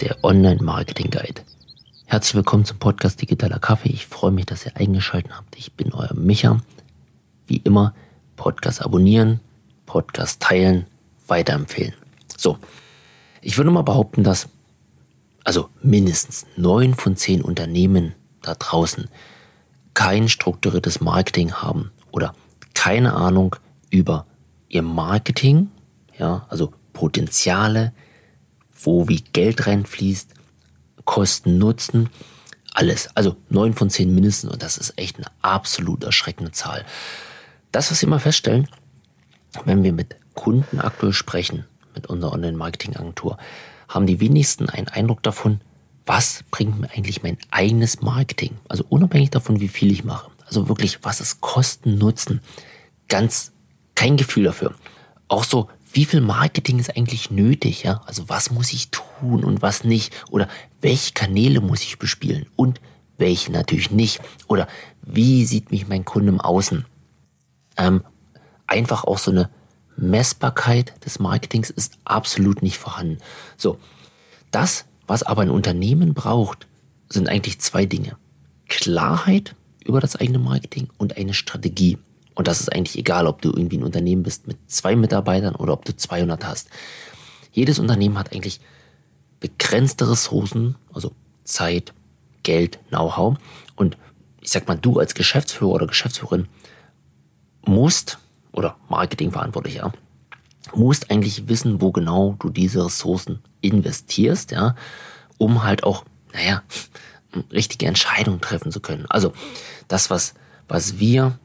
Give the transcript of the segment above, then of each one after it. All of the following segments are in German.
der Online-Marketing-Guide. Herzlich willkommen zum Podcast Digitaler Kaffee. Ich freue mich, dass ihr eingeschaltet habt. Ich bin euer Micha. Wie immer, Podcast abonnieren, Podcast teilen, weiterempfehlen. So, ich würde mal behaupten, dass also mindestens neun von zehn Unternehmen da draußen kein strukturiertes Marketing haben oder keine Ahnung über ihr Marketing, ja, also Potenziale, wo wie Geld reinfließt, Kosten, Nutzen, alles. Also neun von zehn mindestens und das ist echt eine absolut erschreckende Zahl. Das, was wir immer feststellen, wenn wir mit Kunden aktuell sprechen, mit unserer Online-Marketing-Agentur, haben die wenigsten einen Eindruck davon, was bringt mir eigentlich mein eigenes Marketing? Also unabhängig davon, wie viel ich mache. Also wirklich, was ist Kosten, Nutzen? Ganz kein Gefühl dafür. Auch so, wie viel Marketing ist eigentlich nötig? Ja? Also was muss ich tun und was nicht? Oder welche Kanäle muss ich bespielen und welche natürlich nicht? Oder wie sieht mich mein Kunde im Außen? Ähm, einfach auch so eine Messbarkeit des Marketings ist absolut nicht vorhanden. So, das, was aber ein Unternehmen braucht, sind eigentlich zwei Dinge. Klarheit über das eigene Marketing und eine Strategie. Und das ist eigentlich egal, ob du irgendwie ein Unternehmen bist mit zwei Mitarbeitern oder ob du 200 hast. Jedes Unternehmen hat eigentlich begrenzte Ressourcen, also Zeit, Geld, Know-how. Und ich sag mal, du als Geschäftsführer oder Geschäftsführerin musst, oder Marketingverantwortlicher, musst eigentlich wissen, wo genau du diese Ressourcen investierst, ja, um halt auch, naja, richtige Entscheidungen treffen zu können. Also das, was, was wir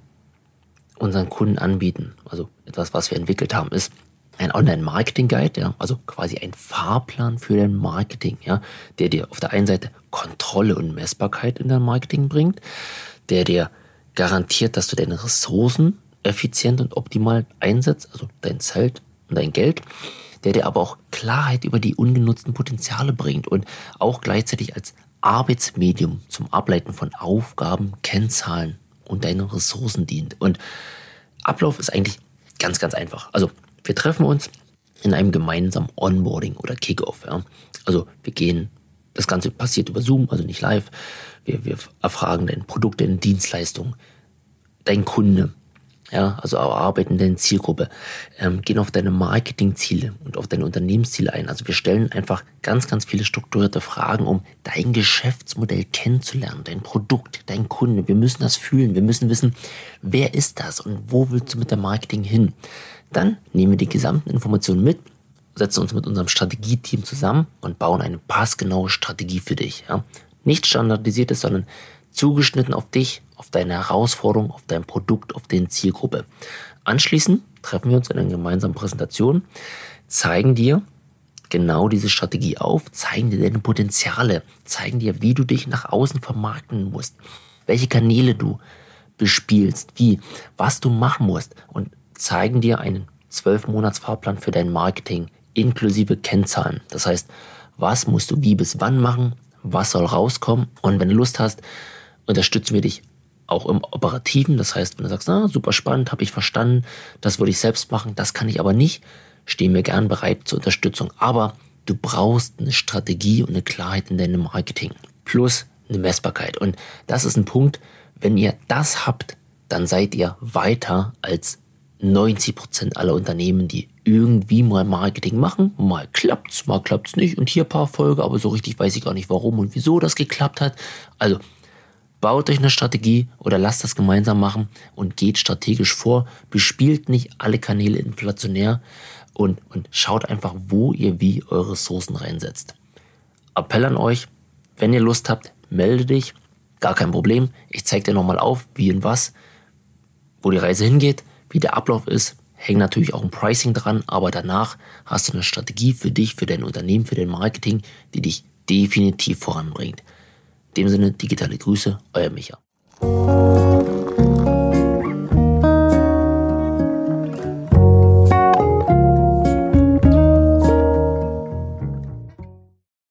unseren Kunden anbieten, also etwas, was wir entwickelt haben, ist ein Online-Marketing-Guide, ja, also quasi ein Fahrplan für dein Marketing, ja, der dir auf der einen Seite Kontrolle und Messbarkeit in dein Marketing bringt, der dir garantiert, dass du deine Ressourcen effizient und optimal einsetzt, also dein Zelt und dein Geld, der dir aber auch Klarheit über die ungenutzten Potenziale bringt und auch gleichzeitig als Arbeitsmedium zum Ableiten von Aufgaben, Kennzahlen und deinen Ressourcen dient. Und Ablauf ist eigentlich ganz, ganz einfach. Also wir treffen uns in einem gemeinsamen Onboarding oder Kickoff. Ja. Also wir gehen, das Ganze passiert über Zoom, also nicht live. Wir, wir erfragen dein Produkt, deine Dienstleistung, dein Kunde, ja, also arbeiten deine Zielgruppe, ähm, gehen auf deine Marketingziele und auf deine Unternehmensziele ein. Also wir stellen einfach ganz, ganz viele strukturierte Fragen, um dein Geschäftsmodell kennenzulernen, dein Produkt, dein Kunde. Wir müssen das fühlen, wir müssen wissen, wer ist das und wo willst du mit dem Marketing hin. Dann nehmen wir die gesamten Informationen mit, setzen uns mit unserem Strategieteam zusammen und bauen eine passgenaue Strategie für dich. Ja? Nicht standardisiertes, sondern zugeschnitten auf dich, auf deine Herausforderung, auf dein Produkt, auf deine Zielgruppe. Anschließend treffen wir uns in einer gemeinsamen Präsentation, zeigen dir genau diese Strategie auf, zeigen dir deine Potenziale, zeigen dir, wie du dich nach außen vermarkten musst, welche Kanäle du bespielst, wie, was du machen musst und zeigen dir einen 12-Monats-Fahrplan für dein Marketing inklusive Kennzahlen. Das heißt, was musst du wie bis wann machen, was soll rauskommen und wenn du Lust hast, unterstützen wir dich auch im Operativen. Das heißt, wenn du sagst, ah, super spannend, habe ich verstanden, das würde ich selbst machen, das kann ich aber nicht, stehen wir gern bereit zur Unterstützung. Aber du brauchst eine Strategie und eine Klarheit in deinem Marketing. Plus eine Messbarkeit. Und das ist ein Punkt, wenn ihr das habt, dann seid ihr weiter als 90 Prozent aller Unternehmen, die irgendwie mal Marketing machen. Mal klappt's, mal klappt's nicht. Und hier ein paar Folge, aber so richtig weiß ich gar nicht, warum und wieso das geklappt hat. Also Baut euch eine Strategie oder lasst das gemeinsam machen und geht strategisch vor. Bespielt nicht alle Kanäle inflationär und, und schaut einfach, wo ihr wie eure Ressourcen reinsetzt. Appell an euch, wenn ihr Lust habt, melde dich. Gar kein Problem. Ich zeige dir nochmal auf, wie und was, wo die Reise hingeht, wie der Ablauf ist. Hängt natürlich auch ein Pricing dran, aber danach hast du eine Strategie für dich, für dein Unternehmen, für dein Marketing, die dich definitiv voranbringt. In dem Sinne, digitale Grüße, euer Micha.